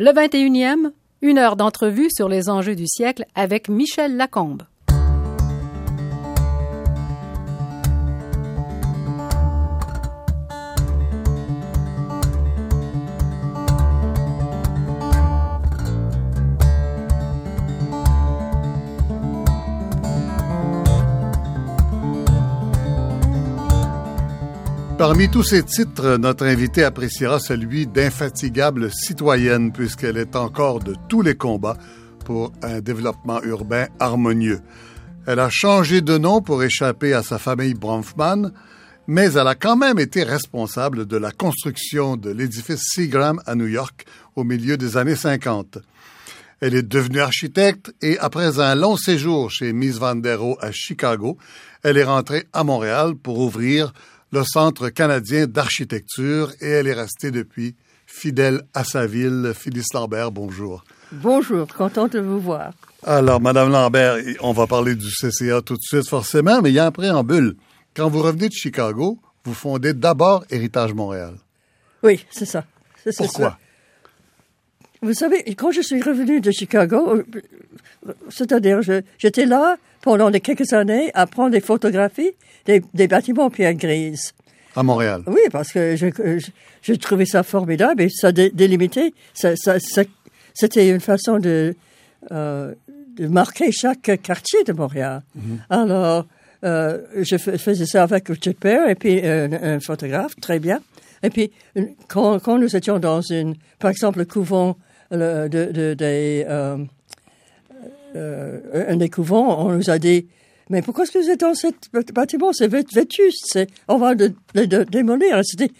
Le 21e, une heure d'entrevue sur les enjeux du siècle avec Michel Lacombe. Parmi tous ces titres, notre invité appréciera celui d'infatigable citoyenne puisqu'elle est encore de tous les combats pour un développement urbain harmonieux. Elle a changé de nom pour échapper à sa famille Bronfman, mais elle a quand même été responsable de la construction de l'édifice Seagram à New York au milieu des années 50. Elle est devenue architecte et après un long séjour chez Miss Van der à Chicago, elle est rentrée à Montréal pour ouvrir le Centre canadien d'architecture et elle est restée depuis fidèle à sa ville. Phyllis Lambert, bonjour. Bonjour, contente de vous voir. Alors, Madame Lambert, on va parler du CCA tout de suite forcément, mais il y a un préambule. Quand vous revenez de Chicago, vous fondez d'abord Héritage Montréal. Oui, c'est ça. Pourquoi? Vous savez, quand je suis revenu de Chicago, euh, c'est-à-dire, j'étais là pendant quelques années à prendre des photographies des, bâtiments en pierre grise. À Montréal. Oui, parce que je, trouvais ça formidable et ça délimité. Ça, c'était une façon de, euh, de marquer chaque quartier de Montréal. Mhm. Alors, euh, je faisais ça avec Richard Père et puis un, photographe, très bien. Et puis, quand, quand, nous étions dans une, par exemple, le couvent de, de, des, euh, un des couvents, on nous a dit, mais pourquoi est-ce que vous êtes dans ce bâtiment? C'est vétuste, on va le, démolir. C'était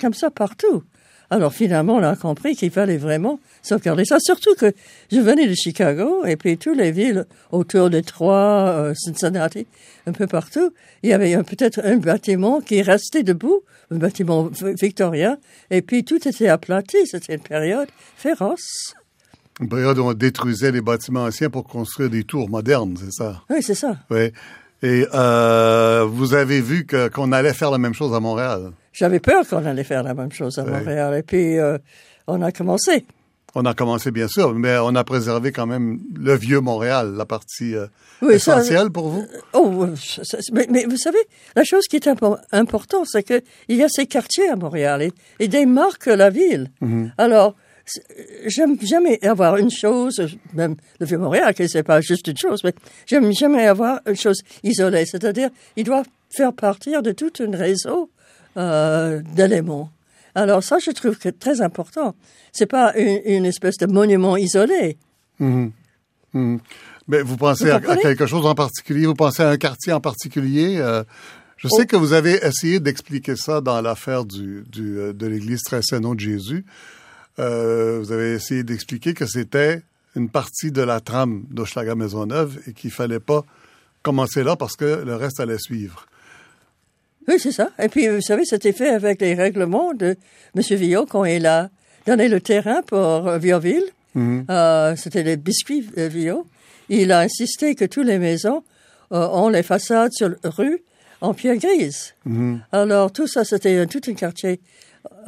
comme ça partout. Alors finalement, on a compris qu'il fallait vraiment sauvegarder ça. Surtout que je venais de Chicago et puis toutes les villes autour de Troyes, euh, Cincinnati, un peu partout, il y avait peut-être un bâtiment qui restait debout, un bâtiment victorien, et puis tout était aplati. C'était une période féroce. Une période où on détruisait les bâtiments anciens pour construire des tours modernes, c'est ça? Oui, c'est ça. Oui. Et euh, vous avez vu qu'on allait faire la même chose à Montréal? J'avais peur qu'on allait faire la même chose à Montréal. Et puis, euh, on a commencé. On a commencé, bien sûr, mais on a préservé quand même le vieux Montréal, la partie euh, essentielle pour vous? oh, mais, vous savez, la chose qui est importante, c'est qu'il y a ces quartiers à Montréal et, ils démarquent la ville. Mm-hmm. Alors, j'aime jamais avoir une chose, même le vieux Montréal, que c'est pas juste une chose, mais j'aime jamais avoir une chose isolée. C'est-à-dire, il doit faire partir de tout un réseau euh, d'éléments. Alors ça, je trouve que très important. C'est pas une, espèce de monument isolé. Mmh. Mmh. Mais vous pensez à, quelque chose en particulier? Vous pensez à un quartier en particulier? Euh, Je sais oh. que vous avez essayé d'expliquer ça dans l'affaire du, du, euh, de l'Église très de Jésus. Euh, vous avez essayé d'expliquer que c'était une partie de la trame d'Hochelaga Maisonneuve et qu'il fallait pas commencer là parce que le reste allait suivre. Oui, c'est ça. Et puis, vous savez, c'était fait avec les règlements de M. Villot quand il a donné le terrain pour euh, Viauville. Mhm. euh, c'était les biscuits Villot. Il a insisté que toutes les maisons ont les façades sur rue en pierre grise. Mhm. Alors, tout ça, c'était tout un quartier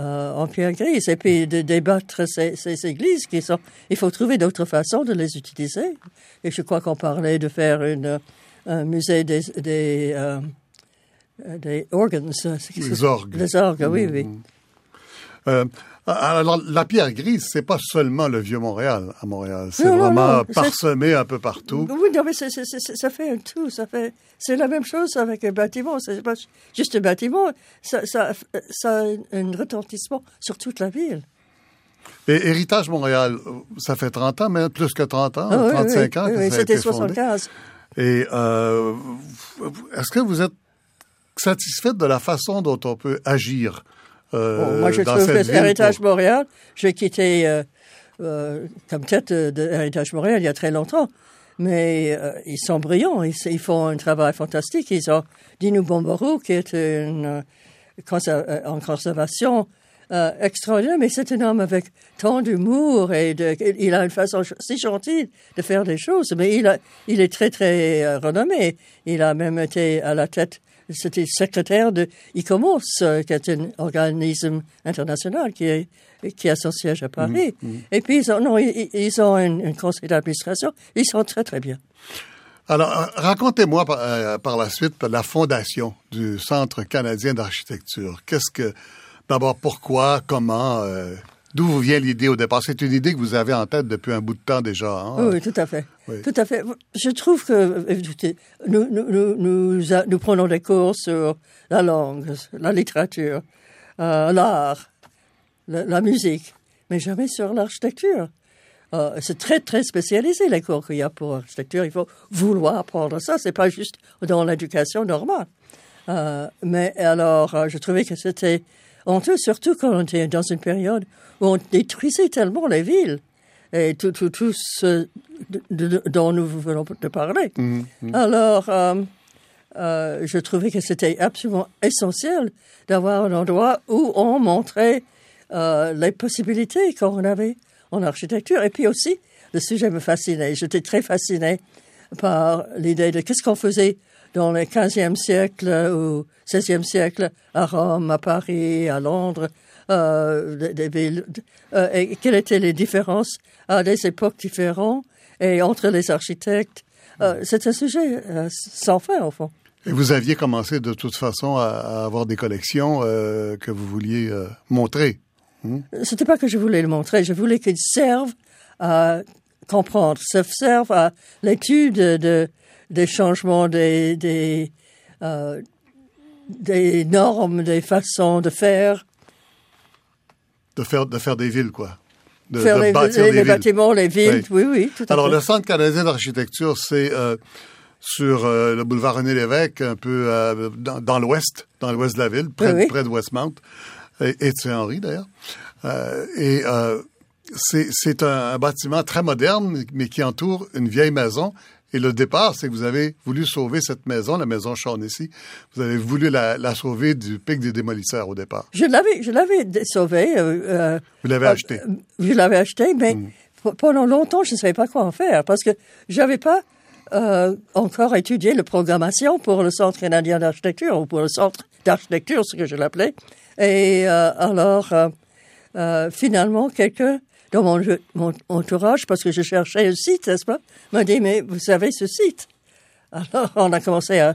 euh, en pierre grise et puis de débattre ces, ces, églises qui sont. Il faut trouver d'autres façons de les utiliser. Et je crois qu'on parlait de faire une, un musée des, des, euh, des organs. Les orgues. Les orgues, oui, oui. Mm. Euh, alors, la pierre grise, c'est pas seulement le vieux Montréal à Montréal. C'est vraiment parsemé un peu partout. Oui, non, mais ça fait un tout. Ça fait, c'est la même chose avec un bâtiment. C'est pas juste un bâtiment. Ça, ça, ça a un retentissement sur toute la ville. Et Héritage Montréal, ça fait 30 ans, mais plus que 30 ans, 35 ans. Oui, c'était 75. Et euh, est-ce que vous êtes satisfaite de la façon dont on peut agir euh, moi, je trouve que Héritage Montréal, j'ai quitté euh, euh, comme tête de Héritage Montréal il y a très longtemps. Mais ils sont brillants, ils, font un travail fantastique. Ils ont Dino Bombarou, qui est une, en conservation extraordinaire, mais c'est un homme avec tant d'humour et de, il a une façon si gentille de faire des choses, mais il, a, il est très, très renommé. Il a même été à la tête c'était secrétaire de ICOMOS, euh, qui est un organisme international qui, est, qui a son siège à Paris. Mm, mm. Et puis, ils ont, non, ils, ont un, conseil d'administration. Ils sont très, très bien. Alors, euh, racontez-moi par, par, la suite la fondation du Centre canadien d'architecture. Qu'est-ce que, d'abord, pourquoi, comment, D'où vous vient l'idée au départ? C'est une idée que vous avez en tête depuis un bout de temps déjà. Hein? Oui, tout à fait. Tout à fait. Je trouve que nous, nous, nous, nous, prenons des cours sur la langue, la littérature, euh, l'art, la, musique, mais jamais sur l'architecture. Euh, c'est très, très spécialisé les cours qu'il y a pour l'architecture. Il faut vouloir apprendre ça. C'est pas juste dans l'éducation normale. Euh, mais alors, je trouvais que c'était honteux, surtout quand on était dans une période où on détruisait tellement les villes et tout, tout, tout ce dont nous venons de parler. Mmh, mmh. Alors, euh, euh, je trouvais que c'était absolument essentiel d'avoir un endroit où on montrait euh, les possibilités qu'on avait en architecture. Et puis aussi, le sujet me fascinait. J'étais très fascinée par l'idée de qu'est-ce qu'on faisait dans le 15e siècle ou 16e siècle à Rome, à Paris, à Londres, euh, des, villes, euh, et quelles étaient les différences? À des époques différentes et entre les architectes. Euh, c'est un sujet euh, sans fin, au fond. Et vous aviez commencé de toute façon à, avoir des collections euh, que vous vouliez montrer. Hmm? C'était pas que je voulais le montrer, je voulais qu'ils servent à comprendre, servent à l'étude de, des changements des, des, euh, des normes, des façons de faire. De faire, de faire des villes, quoi. De, faire les, bâtir les, bâtiments, les villes, oui, oui, tout à Alors, le Centre canadien d'architecture, c'est euh, sur euh, le boulevard René-Lévesque, un peu euh, dans, dans l'ouest, dans l'ouest de la ville, près, près de Westmount, et, et de Saint-Henri, d'ailleurs. Et c'est un, un, bâtiment très moderne, mais qui entoure une vieille maison et le départ, c'est que vous avez voulu sauver cette maison, la maison Shaughnessy. Vous avez voulu la, sauver du pic des démolisseurs au départ. Je l'avais, je l'avais sauvée. Euh, euh, vous l'avez acheté. Euh, je l'avais acheté, mais hmm. pendant longtemps, je ne savais pas quoi en faire parce que j'avais pas encore étudié la programmation pour le Centre canadien d'architecture ou pour le Centre d'architecture, ce que je l'appelais. Et alors, finalement, quelqu'un dans mon, entourage, parce que je cherchais un site, n'est-ce pas, m'a dit, mais vous savez ce site? Alors, on a commencé à,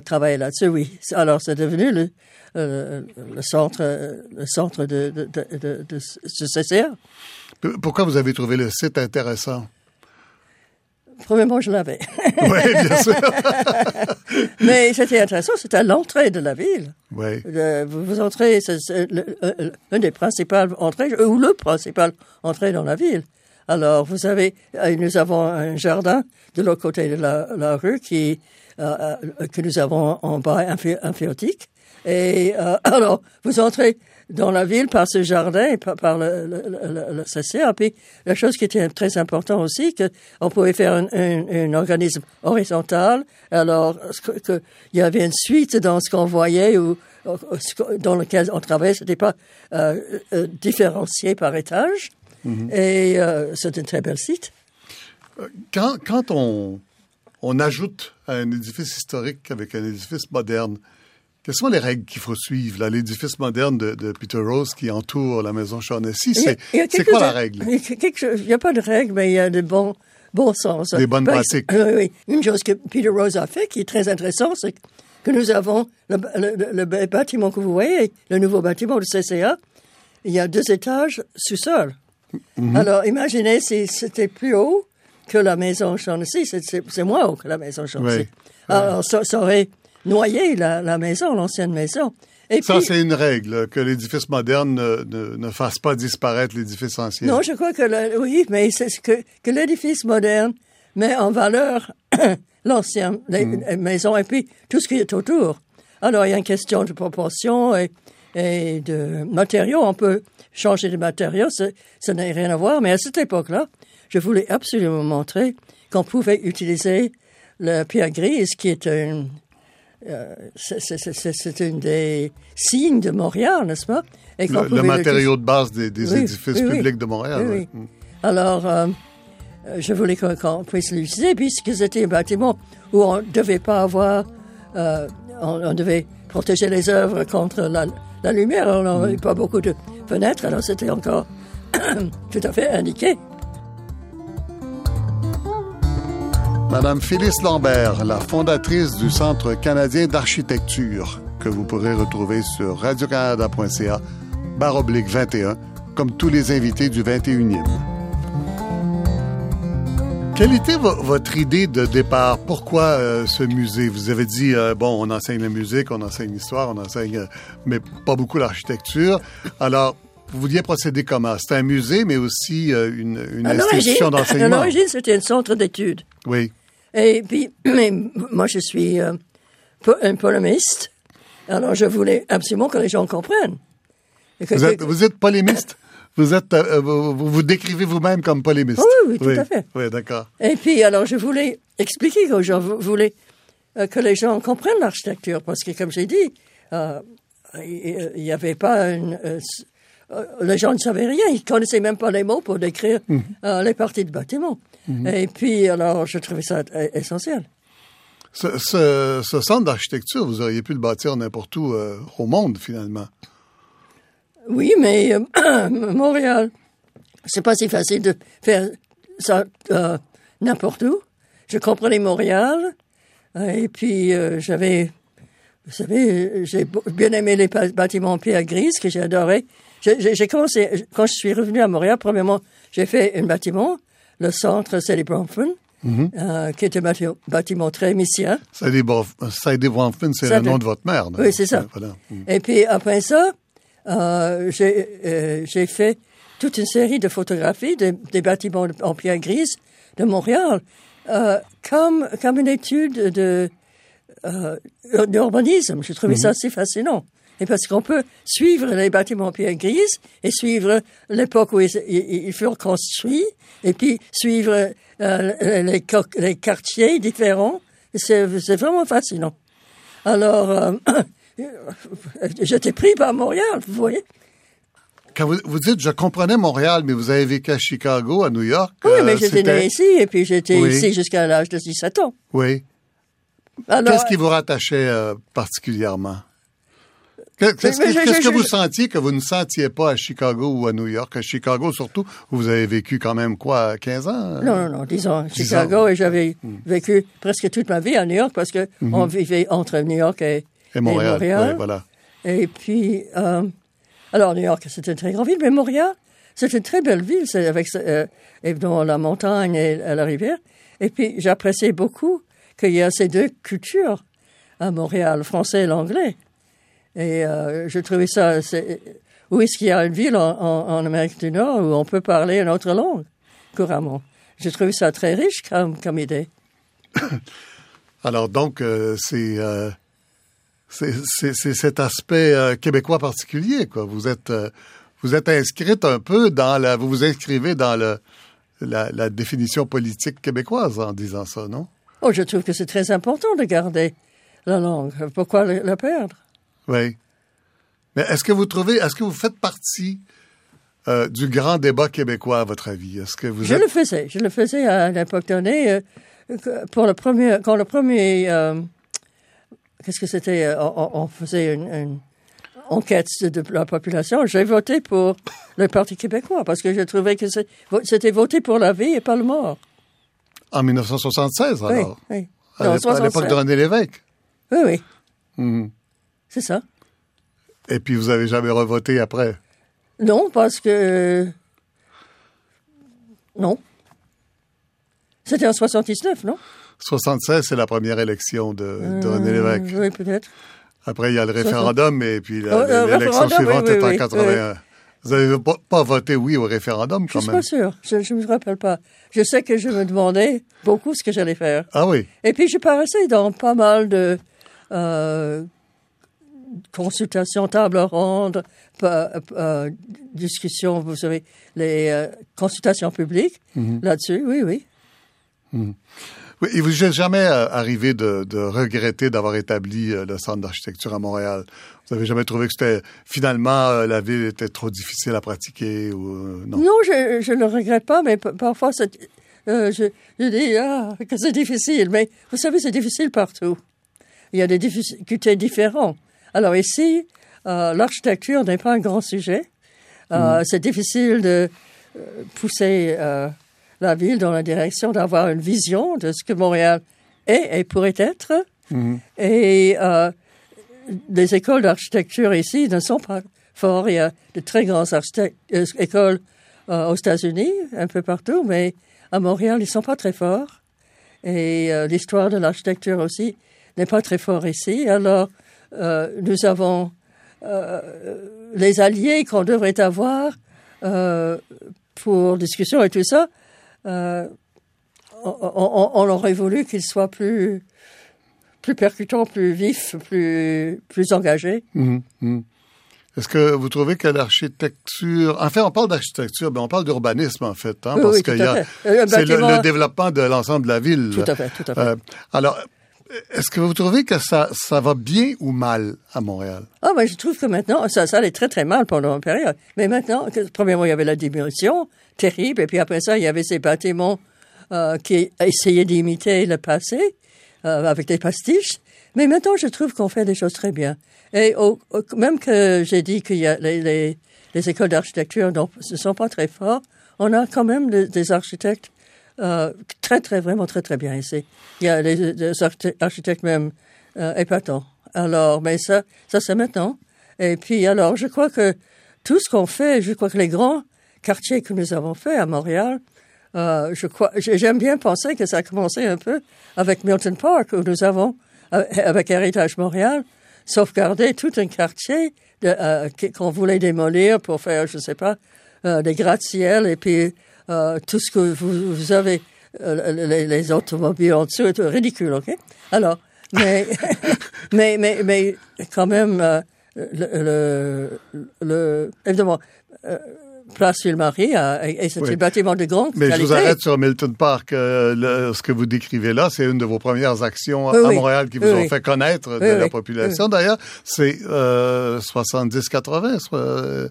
travailler là-dessus, oui. Alors, c'est devenu le, euh, le centre, le centre de, de, de, de, ce CCA. Pourquoi vous avez trouvé le site intéressant? Premièrement, je l'avais. oui, bien sûr. Mais c'était intéressant, c'était à l'entrée de la ville. Oui. vous, entrez, c'est une des principales entrées, ou le principal entrée dans la ville. Alors, vous savez, euh, nous avons un jardin de l'autre côté de la, rue qui, euh, euh, que nous avons en bas amphiotique. Et alors, vous entrez dans la ville par ce jardin et par, par le, le, le, CCA. Puis la chose qui était très importante aussi, que on pouvait faire un, un, organisme horizontal. Alors qu'il y avait une suite dans ce qu'on voyait ou dans lequel on travaillait, c'était pas euh, euh, différencié par étage. Mm-hmm. Et euh, c'est un très bel site. Quand, quand on, on ajoute un édifice historique avec un édifice moderne, quelles sont les règles qu'il faut suivre? L'édifice moderne de, Peter Rose qui entoure la maison Shaughnessy, c'est quoi la règle? Il n'y a pas de règle, mais il y a de bons, bons sens. Des bonnes pratiques. Oui, oui. Une chose que Peter Rose a fait qui est très intéressante, c'est que nous avons le, bâtiment que vous voyez, le nouveau bâtiment du CCA, il y a deux étages sous-sol. Mm-hmm. Alors, imaginez si c'était plus haut que la maison Shaughnessy, c'est moins haut que la maison Shaughnessy. Alors, ça aurait noyer la, maison, l'ancienne maison. Et ça, c'est une règle, que l'édifice moderne ne, ne, fasse pas disparaître l'édifice ancien. Non, je crois que, oui, mais c'est que, que l'édifice moderne met en valeur l'ancienne mm. maison et puis tout ce qui est autour. Alors, il y a une question de proportion et, et de matériaux. On peut changer de matériaux, ça n'a rien à voir, mais à cette époque-là, je voulais absolument montrer qu'on pouvait utiliser la pierre grise, qui est une euh, c'est un des signes de Montréal, n'est-ce pas? Et le, matériau de base des, édifices publics de Montréal. Mm. Alors, euh, je voulais qu'on puisse l'utiliser puisque c'était un bâtiment où on ne devait pas avoir euh, on, devait protéger les œuvres contre la, la lumière. On n'avait pas beaucoup de fenêtres, alors c'était encore tout à fait indiqué. Madame Phyllis Lambert, la fondatrice du Centre canadien d'architecture, que vous pourrez retrouver sur radiocanada.ca, barre oblique 21, comme tous les invités du 21e. Quelle était votre idée de départ? Pourquoi euh, ce musée? Vous avez dit, euh, bon, on enseigne la musique, on enseigne l'histoire, on enseigne, euh, mais pas beaucoup l'architecture. Alors, vous vouliez procéder comment? C'est un musée, mais aussi une, une institution d'enseignement. À l'origine, c'était un centre d'études. Oui. Et puis, moi, je suis un polémiste. Alors, je voulais absolument que les gens comprennent. vous, êtes, vous êtes polémiste? Vous êtes, euh, vous, vous, décrivez vous-même comme polémiste. Oui, oui, tout à fait. Oui, d'accord. Et puis, alors, je voulais expliquer aux gens, je voulais euh, que les gens comprennent l'architecture, parce que, comme j'ai dit, euh, il n'y avait pas une... les gens ne savaient rien, ils connaissaient même pas les mots pour décrire mhm. les parties de bâtiment. Mhm. Et puis, alors, je trouvais ça essentiel. Ce, ce, ce centre d'architecture, vous auriez pu le bâtir n'importe où au monde, finalement. Oui, mais euh, Montréal, c'est pas si facile de faire ça euh, n'importe où. Je comprenais Montréal, euh, et puis j'avais, vous savez, j'ai bien aimé les bâtiments en pierre grise que j'ai adoré. J'ai commencé, quand je suis revenu à Montréal, premièrement, j'ai fait un bâtiment, le centre Sadie Bronfman, mm-hmm. qui était un bâtiment, très missien. Sadie Bronfman, c'est le nom de votre mère. Oui, c'est ça. Et puis après ça, euh, euh, j'ai fait toute une série de photographies des bâtiments en pierre grise de Montréal, euh, comme, comme une étude de d'urbanisme. Je trouvais ça mhm. assez fascinant. Et parce qu'on peut suivre les bâtiments en pierre grise et suivre l'époque où ils, furent construits, et puis suivre les, les, quartiers différents. C'est vraiment fascinant. Alors, J'étais pris par Montréal, vous voyez. Quand vous, dites, je comprenais Montréal, mais vous avez vécu à Chicago, à New York. Oui, mais euh, j'étais né ici, et puis j'étais ici jusqu'à l'âge de 17 ans. Oui. Qu'est-ce qui vous rattachait euh, particulièrement? Qu'est-ce que, vous sentiez que vous ne sentiez pas à Chicago ou à New York? À Chicago, surtout, où vous avez vécu quand même, quoi, 15 ans? Non, non, non, disons, Chicago, et j'avais hmm. vécu presque toute ma vie à New York parce que hmm. on vivait entre New York et, et Montréal. voilà. Et puis, euh, alors New York, c'est une très grande ville, mais Montréal, c'est une très belle ville, c'est avec euh, dans la montagne et la rivière. Et puis, j'appréciais beaucoup qu'il y a ces deux cultures à Montréal, le français et l'anglais. Et euh, je trouvais ça. Où est-ce qu'il y a une ville en, en, Amérique du Nord où on peut parler une autre langue couramment? J'ai trouvé ça très riche comme, comme idée. Alors donc, euh, c'est euh, c'est cet aspect euh, québécois particulier, quoi. Vous êtes, euh, vous êtes inscrite un peu dans la, vous vous inscrivez dans le, la, la, définition politique québécoise en disant ça, non? Oh, je trouve que c'est très important de garder la langue. Pourquoi la perdre? Oui. Mais est-ce que vous trouvez, est-ce que vous faites partie euh, du grand débat québécois, à votre avis? Est-ce que vous Je le faisais. Je le faisais à l'époque donnée. pour le premier, quand le premier qu'est-ce que c'était euh, on, faisait une, enquête de la population. J'ai voté pour le Parti québécois parce que je trouvais que c'était voté pour la vie et pas le mort. En 1976, alors? Oui, oui. À l'époque de René Lévesque? Oui, oui. Mhm. C'est ça. Et puis, vous avez jamais revoté après? Non, parce que... Non. C'était en 79, non? 76, c'est la première élection de, de René euh, Lévesque. Oui, peut-être. Après, il y a le référendum, et puis oh, l'élection suivante est en 81. Vous n'avez pas, voté oui au référendum, quand même? Je suis pas sûr. Je ne me rappelle pas. Je sais que je me demandais beaucoup ce que j'allais faire. Ah oui? Et puis, je paraissais dans pas mal de euh, consultations, tables rondes, euh, discussions, vous savez, les euh, consultations publiques mhm. là-dessus. Oui, oui. Mhm. Oui, il vous est jamais euh, arrivé de, de regretter d'avoir établi euh, le centre d'architecture à Montréal? Vous avez jamais trouvé que c'était finalement euh, la ville était trop difficile à pratiquer ou non? Non, je, je ne le regrette pas, mais parfois je, je dis ah, que c'est difficile. Mais vous savez, c'est difficile partout. il y a des difficultés différentes. Alors ici, euh, l'architecture n'est pas un grand sujet. Euh, C'est difficile de euh, pousser euh, la ville dans la direction d'avoir une vision de ce que Montréal est et pourrait être. Et euh, les écoles d'architecture ici ne sont pas fortes. Il y a de très grandes écoles aux États-Unis, un peu partout, mais à Montréal, ils sont pas très forts. Et l'histoire de l'architecture aussi n'est pas très fort ici. Alors, nous avons euh, les alliés qu'on devrait avoir euh, pour discussion et tout ça. euh, on, on- on aurait voulu qu'ils soient plus plus percutants, plus vifs, plus plus engagés. Mhm, mhm. Est-ce que vous trouvez que l'architecture, en fait, on parle d'architecture, mais on parle d'urbanisme en fait, hein, Oui, parce oui. Euh, un c'est le, développement de l'ensemble de la ville. Tout à fait, tout à fait. Euh, alors, est-ce que vous trouvez que ça, ça va bien ou mal à Montréal? Ah, ben, je trouve que maintenant, ça, ça allait très, très mal pendant une période. Mais maintenant, que, premièrement, il y avait la diminution terrible, et puis après ça, il y avait ces bâtiments euh, qui essayaient d'imiter le passé euh, avec des pastiches. Mais maintenant, je trouve qu'on fait des choses très bien. Et au- au- même que j'ai dit qu'il y a les, les, les écoles d'architecture ne sont pas très forts, on a quand même des architectes euh, très, très, vraiment très, très bien ici. Il y a des, des architectes- même euh, épatants. Alors, mais ça, ça c'est maintenant. Et puis, alors, je crois que tout ce qu'on fait, je crois que les grands quartiers que nous avons faits à Montréal, euh, je crois, j'ai- j'aime bien penser que ça a commencé un peu avec Milton Park, où nous avons, euh, avec Héritage Montréal, sauvegardé tout un quartier euh, qu'on voulait démolir pour faire, je sais pas, euh, des gratte-ciel et puis euh, tout ce que vous, vous avez, euh, les, les automobiles en dessous, est ridicule, ok? Alors, mais, mais, mais, mais quand même, euh, le, le, le- évidemment, euh, Place Ville-Marie, et, c'est Oui. un bâtiment de grande Mais qualité. je vous arrête sur Milton Park. Euh, le- ce que vous décrivez là, c'est une de vos premières actions Oui, à. Montréal qui vous ont fait connaître de la population. D'ailleurs, c'est euh, 70-80, soit, euh,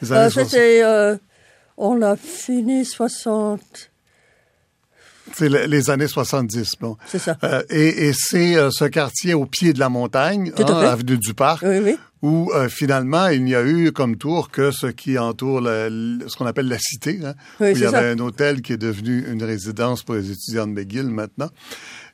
les années 60. C'était, on l'a fini 60, C'est le- les années 70. Bon. c'est ça. Euh, et et c'est euh, ce quartier au pied de la montagne, hein, avenue du Parc, Oui, oui. où euh, finalement il n'y a eu comme tour que ce qui entoure ce qu'on appelle la cité, hein, Oui, où il y avait ça. un hôtel qui est devenu une résidence pour les étudiants de McGill maintenant.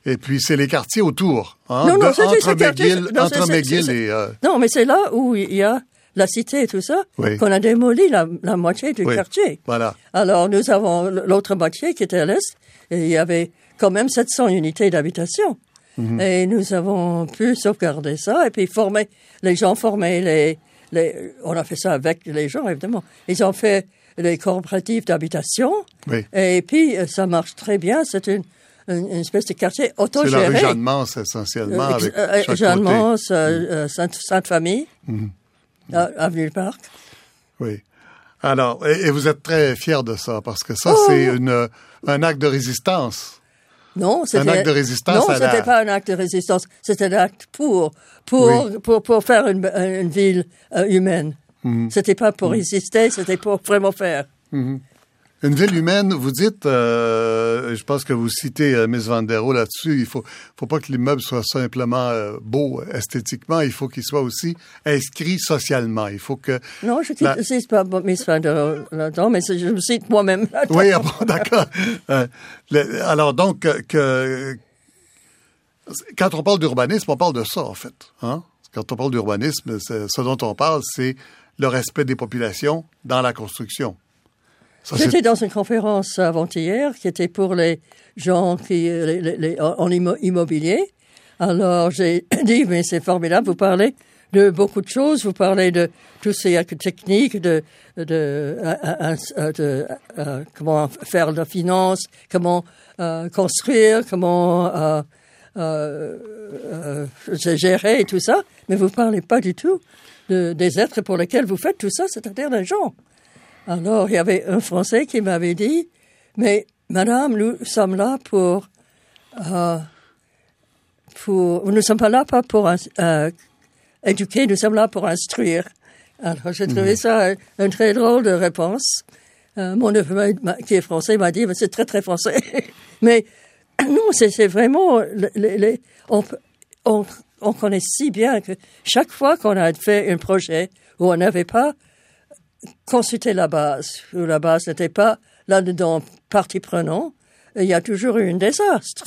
Et puis c'est les quartiers autour, hein, Non, non, de- entre McGill, non, entre McGill et Non, mais c'est là où il y a la cité et tout ça, Oui. qu'on a démoli la, la moitié du oui, quartier. Voilà. Alors, nous avons l'autre moitié qui était à l'est, et il y avait quand même 700 unités d'habitation. Mhm. Et nous avons pu sauvegarder ça, et puis former, les gens formaient les, les, on a fait ça avec les gens, évidemment. Ils ont fait les coopératives d'habitation, Oui. et puis ça marche très bien, c'est une, une, une espèce de quartier C'est la autogéré. rue Jeanne-Mance essentiellement Euh, avec euh, chaque Jeanne côté. Mhm. Mance, euh, Sainte, Sainte-Famille, euh, Avenue du Parc. Oui. Alors, et, et vous êtes très fier de ça parce que ça Oh! c'est une un acte de résistance. Non, c'était acte de résistance Non, à la- c'était pas un acte de résistance. C'était un acte pour pour Oui. pour, pour faire une, une ville euh, humaine. Mhm. C'était pas pour résister, c'était pour vraiment faire. Une ville humaine, vous dites, euh, je pense que vous citez euh, Miss Van der Rohe là-dessus, il faut, faut pas que l'immeuble soit simplement euh, beau esthétiquement, il faut qu'il soit aussi inscrit socialement. Il faut que... Non, je La- ne cite pas Miss Van der Rohe là-dedans, mais je me cite moi-même. Oui, ah bon, d'accord. Euh, alors donc, que, quand on parle d'urbanisme, on parle de ça, en fait. Hein? Quand on parle d'urbanisme, ce dont on parle, c'est le respect des populations dans la construction. J'étais dans une conférence avant-hier qui était pour les gens qui les, les- les- en immo- immobilier. Alors j'ai dit mais c'est formidable, vous parlez de beaucoup de choses, vous parlez de toutes ces techniques, de de, euh, euh, de, euh, comment faire la finance, comment euh, construire, comment euh, euh, euh, gérer tout ça, mais vous parlez pas du tout de, des êtres pour lesquels vous faites tout ça, c'est-à-dire les gens. Alors, il y avait un Français qui m'avait dit, mais Madame, nous sommes là pour, euh, pour, nous ne sommes pas là pas pour euh, éduquer, nous sommes là pour instruire. Alors, j'ai trouvé ça une, très drôle de réponse. Euh, mon neveu, qui est français, m'a dit, mais c'est très, très français. mais non, c'est vraiment, le- le- le- on, on, on connaît si bien que chaque fois qu'on a fait un projet où on n'avait pas consulté la base, où la base n'était pas là-dedans partie prenante, il y a toujours eu un désastre.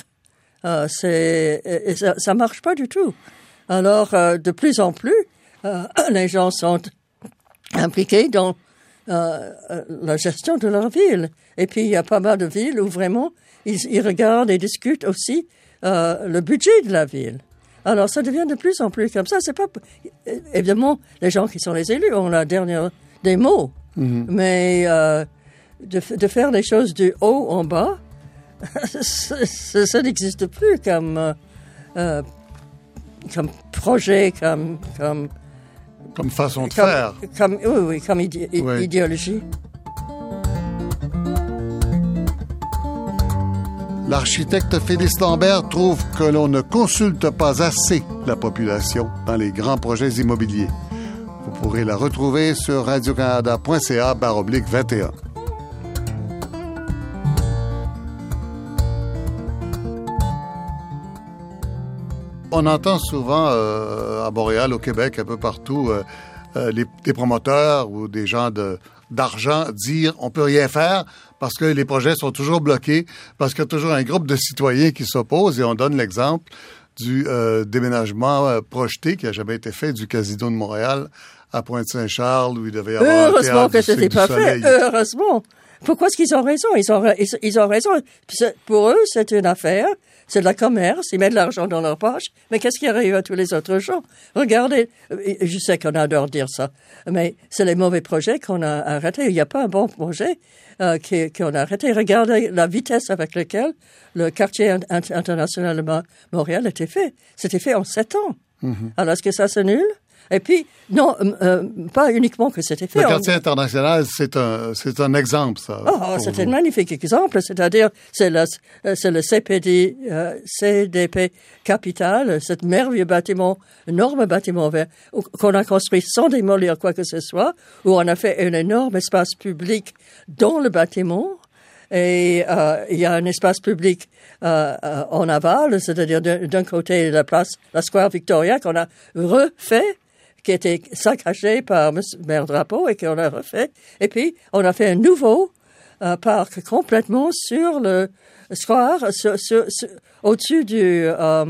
Euh, c'est, ça, ça marche pas du tout. Alors, euh, de plus en plus, euh, les gens sont impliqués dans euh, euh, la gestion de leur ville. Et puis, il y a pas mal de villes où vraiment, ils, ils regardent et discutent aussi euh, le budget de la ville. Alors, ça devient de plus en plus comme ça. C'est pas évidemment les gens qui sont les élus ont la dernière des mots, mais euh, de, de, faire les choses du haut en bas, ça, ça n'existe plus comme euh, euh, comme projet, comme comme comme façon de comme, faire. Comme, oui, oui, comme idé Oui. idéologie. L'architecte Félix Lambert trouve que l'on ne consulte pas assez la population dans les grands projets immobiliers. Vous pourrez la retrouver sur radiocanada.ca baroblique 21. On entend souvent euh, à Montréal, au Québec, un peu partout, euh, euh, des promoteurs ou des gens d'argent dire on peut rien faire parce que les projets sont toujours bloqués, parce qu'il y a toujours un groupe de citoyens qui s'opposent et on donne l'exemple du déménagement projeté qui a jamais été fait du Casino de Montréal à Pointe-Saint-Charles où il devait y avoir un Heureusement théâtre que ce n'était pas fait. Heureusement. Pourquoi est-ce qu'ils ont raison? Ils ont, ils, ils ont raison. Pour eux, c'est une affaire. C'est de la commerce. Ils mettent de l'argent dans leur poche. Mais qu'est-ce qui arrive à tous les autres gens? Regardez. euh, Je sais qu'on adore dire ça. Mais c'est les mauvais projets qu'on a arrêtés. Il n'y a pas un bon projet euh, qu'on a arrêté. Regardez la vitesse avec laquelle le quartier in- in- international de Mo- Montréal était fait. C'était fait en sept ans. Mm-hmm. Alors, est-ce que ça c'est nul? Et puis, non, euh, euh, pas uniquement que c'était fait. Le quartier international, c'est un, c'est un exemple, ça. Oh, c'est un magnifique exemple, c'est-à-dire c'est le, c'est le CPD, euh, CDP Capital, cet merveilleux bâtiment, énorme bâtiment vert, qu'on a construit sans démolir quoi que ce soit, où on a fait un énorme espace public dans le bâtiment. Et euh, il y a un espace public euh, euh, en aval, c'est-à-dire d'un d'un côté la place, la Square Victoria, qu'on a refait qui était saccagé par M. Maire Drapeau et qu'on a refait. Et puis, on a fait un nouveau euh, parc complètement sur le square, sur, sur- sur- au-dessus du euh,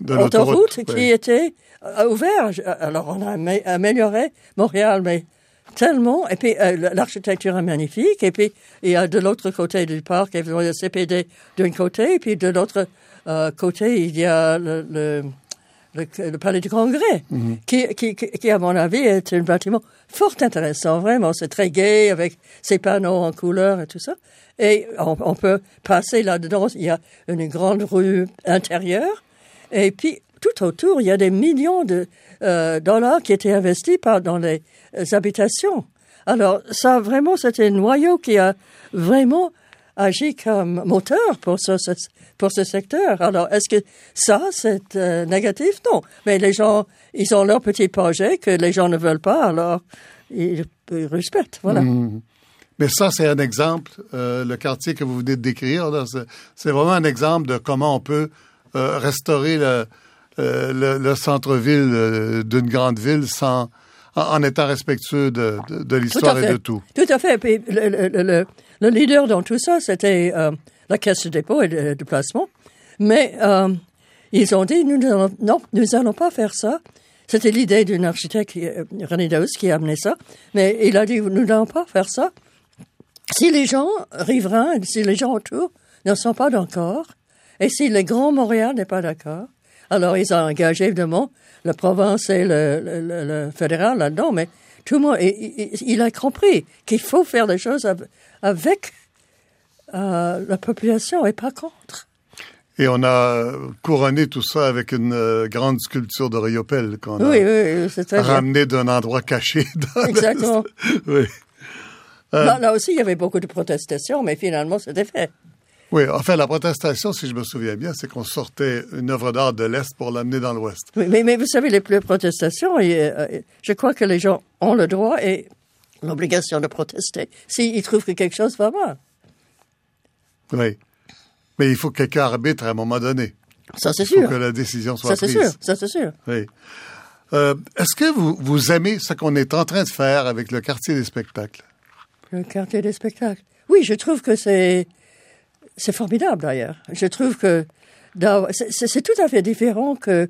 De l'autoroute, autoroute qui était euh, ouvert. Alors, on a amé- amélioré Montréal, mais tellement. Et puis, euh, l'architecture est magnifique. Et puis, il y a de l'autre côté du parc, évidemment, il y a le CPD d'un côté, et puis de l'autre euh, côté, il y a le, le, le- le Palais du Congrès, qui, qui, qui, qui, à mon avis, est un bâtiment fort intéressant, vraiment. C'est très gai, avec ses panneaux en couleur et tout ça. Et on, on peut passer là-dedans. Il y a une grande rue intérieure. Et puis, tout autour, il y a des millions de euh, dollars qui étaient investis par, dans les euh, habitations. Alors, ça, vraiment, c'était un noyau qui a vraiment agi comme moteur pour ce, pour ce secteur. Alors, est-ce que ça, c'est euh, négatif? Non. Mais les gens, ils ont leur petit projet que les gens ne veulent pas, alors ils, ils respectent. Voilà. Mais ça, c'est un exemple, euh, le quartier que vous venez de décrire, c'est, vraiment un exemple de comment on peut euh, restaurer le, le, le centre-ville d'une grande ville sans, en, en étant respectueux de, de, de l'histoire et de tout. Tout à fait. Puis le, le, le, le leader dans tout ça, c'était euh, la caisse de dépôt et de, placement. Mais euh, ils ont dit, nous n'allons non, nous pas faire ça. C'était l'idée d'un architecte, euh, René Daus, qui a amené ça. Mais il a dit, nous n'allons pas faire ça. Si les gens riverains, si les gens autour ne sont pas d'accord, et si le Grand Montréal n'est pas d'accord, alors ils ont engagé évidemment la province et le- le fédéral là-dedans, mais tout le monde, il, il- a compris qu'il faut faire des choses av- avec euh, la population et pas contre. Et on a couronné tout ça avec une euh, grande sculpture de Riopelle qu'on a Oui, oui, oui, ramenée d'un endroit caché. Dans le- Exactement. oui. Euh. Là, là aussi, il y avait beaucoup de protestations, mais finalement, c'était fait. Oui, enfin, la protestation, si je me souviens bien, c'est qu'on sortait une œuvre d'art de l'Est pour l'amener dans l'Ouest. Oui, mais, mais vous savez, les plus protestations, et, euh, je crois que les gens ont le droit et l'obligation de protester s'ils trouvent que quelque chose va mal. Oui. Mais il faut que quelqu'un arbitre à un moment donné. Ça, c'est Il faut sûr. que la décision soit Ça, c'est prise. sûr. Ça, c'est sûr. Oui. Euh, Est-ce que vous, vous aimez ce qu'on est en train de faire avec le quartier des spectacles? Le quartier des spectacles. Oui, je trouve que c'est c'est formidable d'ailleurs. Je trouve que c'est- tout à fait différent que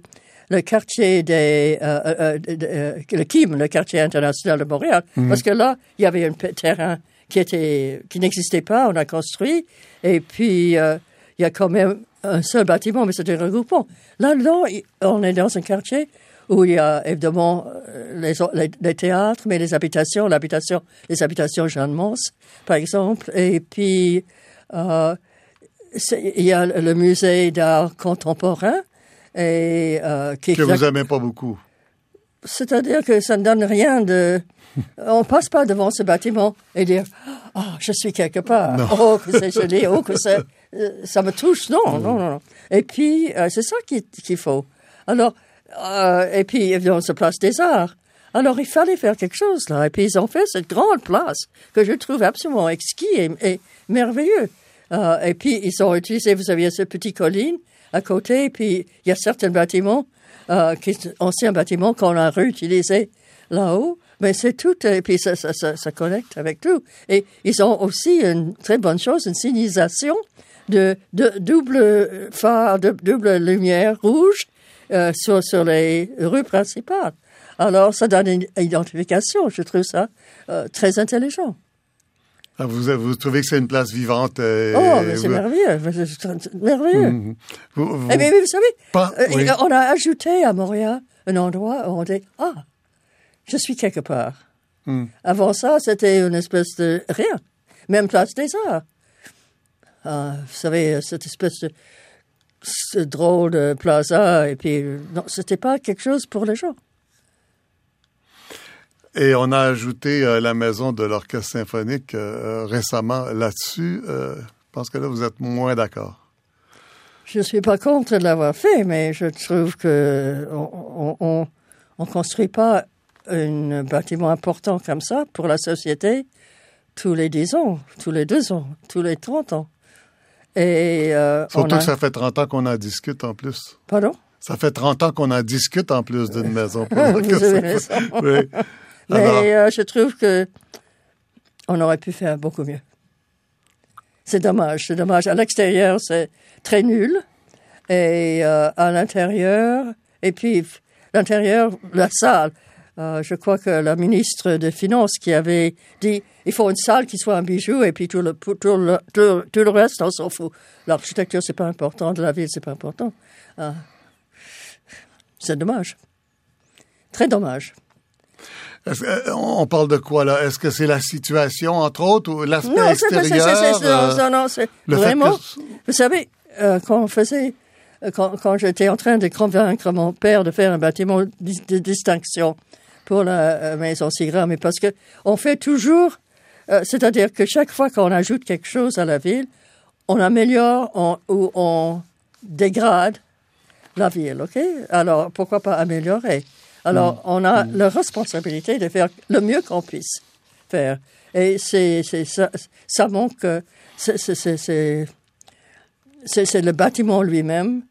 le quartier des euh, euh, euh, euh, le KIM, le quartier international de Montréal, parce que là il y avait un terrain qui était qui n'existait pas, on a construit et puis euh, il y a quand même un seul bâtiment, mais c'était regroupant. Là-dedans, il- on est dans un quartier où il y a évidemment euh, les, les, les théâtres, mais les habitations, l'habitation, les habitations Jeanne Mons, par exemple, et puis euh, il y a le musée d'art contemporain, et euh, qui Que vous aimez pas beaucoup. c'est-à-dire que ça ne donne rien de. On passe pas devant ce bâtiment et dire Ah, je suis quelque part. Oh, que c'est joli. Oh, que c'est- euh, ça me touche. Non, non, non. non. Et puis, euh, c'est ça qu'il faut. Alors, euh, et puis, évidemment, ce place des arts. Alors, il fallait faire quelque chose là. Et puis, ils ont fait cette grande place que je trouve absolument exquis et, et merveilleux. Euh, et puis, ils ont utilisé, vous savez, cette petite colline à côté. Et puis, il y a certains bâtiments euh, qui anciens bâtiments qu'on a réutilisés là-haut. Mais c'est tout, et puis ça, ça, ça, connecte avec tout. Et ils ont aussi une très bonne chose, une signalisation de, de double phare, de double lumière rouge euh, sur, sur les rues principales. Alors, ça donne une identification. Je trouve ça très intelligent. Ah, Vous, vous trouvez que c'est une place vivante? euh, Oh, mais c'est vous- merveilleux. c'est merveilleux. Mhm. Vous- vous- Eh bien, mais vous savez, Pas- euh, oui. on a ajouté à Montréal un endroit où on dit Ah, je suis quelque part. Hmm. Avant ça, c'était une espèce de rien. Même place des arts. Ah, vous savez, cette espèce de ce drôle de plaza, et puis, non, c'était pas quelque chose pour les gens. Et on a ajouté euh, la maison de l'orchestre symphonique euh, récemment là-dessus. Euh, je pense que là, vous êtes moins d'accord. Je suis pas contre de l'avoir fait, mais je trouve que on, on, on, on construit pas un bâtiment important comme ça pour la société tous les 10 ans, tous les 2 ans, tous les 30 ans. Et euh, Surtout a... que ça fait 30 ans qu'on en discute en plus. Pardon? Ça fait 30 ans qu'on en discute en plus d'une maison. Pour Vous avez raison. Oui. Mais Alors, euh, je trouve que on aurait pu faire beaucoup mieux. C'est dommage, c'est dommage. À l'extérieur, c'est très nul. Et euh, à l'intérieur, et puis l'intérieur, la salle. euh, je crois que la ministre des Finances qui avait dit il faut une salle qui soit un bijou et puis tout le, tout le, tout, tout le reste, on s'en fout. L'architecture, c'est pas important, de la ville, c'est pas important. Ah. c'est dommage. Très dommage. Euh, on parle de quoi là? Est-ce que c'est la situation, entre autres, ou l'aspect Non, c'est c'est- extérieur? c'est- c'est- euh, non, non, c'est le fait vraiment. que- Vous savez, euh, quand on faisait, euh, quand, quand j'étais en train de convaincre mon père de faire un bâtiment de distinction pour la maison Sigra, mais parce que on fait toujours, euh, c'est-à-dire que chaque fois qu'on ajoute quelque chose à la ville, on améliore on- ou on dégrade la ville, ok? Alors pourquoi pas améliorer? Alors on a la responsabilité de faire le mieux qu'on puisse faire. Et c'est c'est ça, ça manque. c'est- c'est- c'est- C'est c'est- c'est le bâtiment lui-même,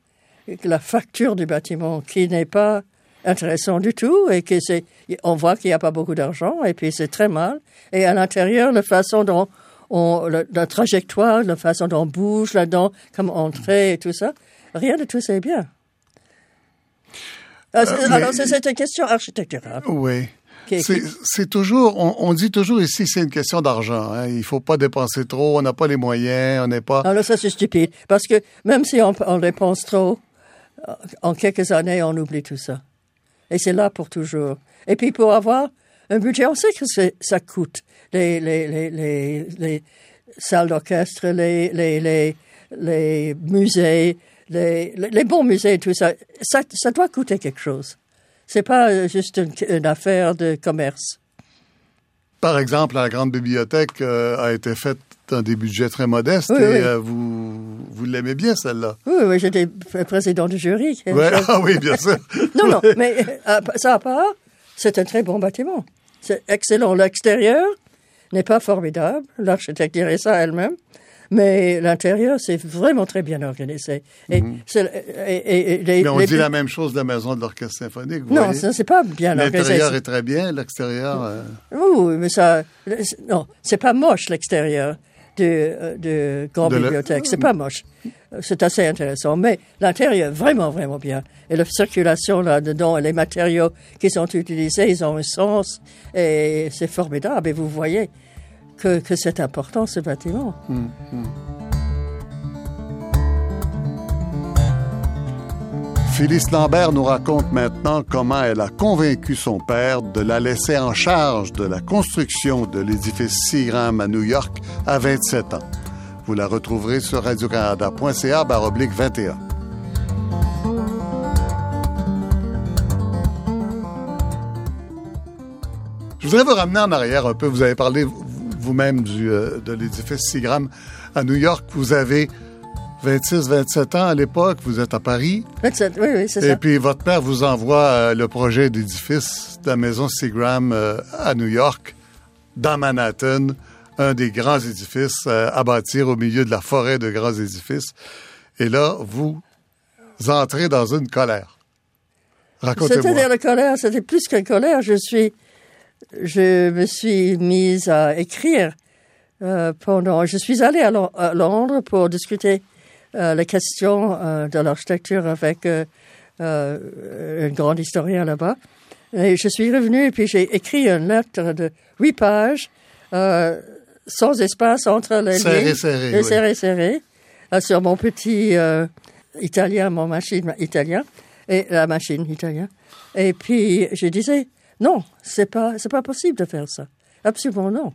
la facture du bâtiment qui n'est pas intéressant du tout et que c'est on voit qu'il n'y a pas beaucoup d'argent et puis c'est très mal. Et à l'intérieur, la façon dont on, la, la trajectoire, la façon dont on bouge là-dedans, comme entrée et tout ça, rien de tout ça est bien. Euh, mais- alors, c'est une question architecturale. Oui. C'est toujours, on, on dit toujours ici, c'est une question d'argent. Hein. Il faut pas dépenser trop, on n'a pas les moyens, on n'est pas. Alors ça, c'est stupide. Parce que même si on, on dépense trop, euh, en quelques années, on oublie tout ça. Et c'est là pour toujours. Et puis pour avoir un budget, on sait que ça coûte. Les, les, les, les, les salles d'orchestre, les, les, les, les musées, les, bons musées, tout ça, ça, ça doit coûter quelque chose. C'est pas euh, juste une, une affaire de commerce. Par exemple, la grande bibliothèque euh, a été faite dans des budgets très modestes Oui, et oui. euh, vous, vous l'aimez bien celle-là. Oui, oui, j'étais président du jury. Ouais, ah oui, bien sûr. Non, non, mais euh, ça à part, c'est un très bon bâtiment. C'est excellent. L'extérieur n'est pas formidable. L'architecte dirait ça elle-même. Mais l'intérieur, c'est vraiment très bien organisé. Et, Mhm. c'est- et- et- les- Mais on les- dit la même chose de la maison de l'orchestre symphonique. vous Non, voyez. ça, c'est pas bien organisé. L'intérieur est très bien, l'extérieur. euh, Oui, mais ça, non, c'est pas moche l'extérieur de, de la- bibliothèque. C'est pas moche. C'est assez intéressant. Mais l'intérieur, vraiment, vraiment bien. Et la circulation là-dedans, et les matériaux qui sont utilisés, ils ont un sens. Et c'est formidable. Et vous voyez que, que c'est important, ce bâtiment. Phyllis Lambert nous raconte maintenant comment elle a convaincu son père de la laisser en charge de la construction de l'édifice Seagram à New York à 27 ans. Vous la retrouverez sur radiocanada.ca baroblique 21. Je voudrais vous ramener en arrière un peu. Vous avez parlé vous-même du, euh, de l'édifice Seagram à New York. Vous avez 26-27 ans à l'époque. Vous êtes à Paris. 27, oui, oui, c'est Et ça. puis votre père vous envoie euh, le projet d'édifice de la maison Seagram euh, à New York, dans Manhattan, un des grands édifices euh, à bâtir au milieu de la forêt de grands édifices. Et là, vous entrez dans une colère. C'était Racontez-moi. la colère, c'était plus qu'une colère. Je suis, je me suis mise à écrire euh, pendant. Je suis allée à, Lo- à Londres pour discuter euh, les questions euh, de l'architecture avec euh, euh, un grand historien là-bas. Et je suis revenue et puis j'ai écrit une lettre de huit pages, euh, sans espace entre les Serré, lignes, serré, et oui. serré, serré, sur mon petit euh, italien, mon machine italien et la machine italienne. Et puis je disais non, c'est pas c'est pas possible de faire ça. Absolument non.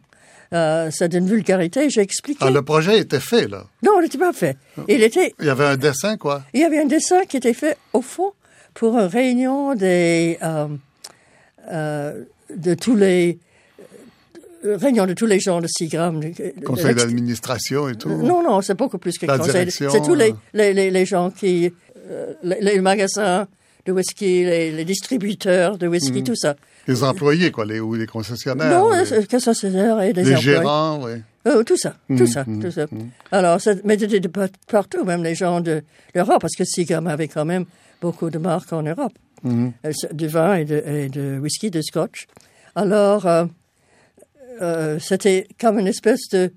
Euh, c'est d'une vulgarité. J'ai expliqué. Ah, le projet était fait, là. Non, il n'était pas fait. Il était Il y avait un dessin, quoi. il y avait un dessin qui était fait au fond pour une réunion des euh, euh, de tous les euh, réunion de tous les gens de Sigram. Conseil d'administration et tout. Non, non, c'est beaucoup plus que conseil. C'est tous les, les, les, les gens qui, les, les magasins de whisky, les, les distributeurs de whisky, Mhm. tout ça. Les employés, quoi, les, ou les concessionnaires. non, les, concessionnaires et les employés. gérants, oui. Euh, tout ça, tout Mhm, ça, mhm, tout ça. Alors, ça, mais de, de- de par- partout, même les gens de l'Europe, parce que Seagram avait quand même beaucoup de marques en Europe, Mhm. Euh, de vin et de, et de whisky, de scotch. Alors, euh, euh, c'était comme une espèce de...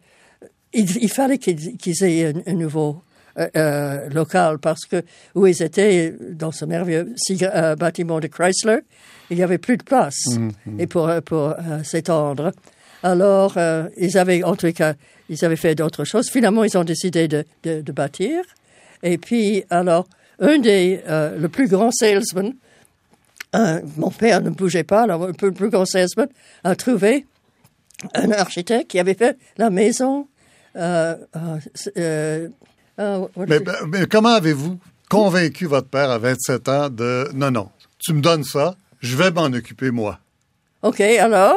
Il, il fallait qu'ils aient un, un nouveau euh, euh, local parce que où ils étaient, dans ce merveilleux euh, bâtiment de Chrysler, il n'y avait plus de place et pour, euh, pour euh, s'étendre. Alors, euh, ils avaient, en tout cas, ils avaient fait d'autres choses. Finalement, ils ont décidé de, de, de bâtir. Et puis, alors, un des, euh, le plus grand salesman, euh, mon père ne bougeait pas, alors le plus, plus grand salesman a trouvé un architecte qui avait fait la maison. Euh, euh, euh, what is Mais, comment avez-vous convaincu votre père à 27 ans de non, non, tu me donnes ça, je vais m'en occuper moi? OK, alors,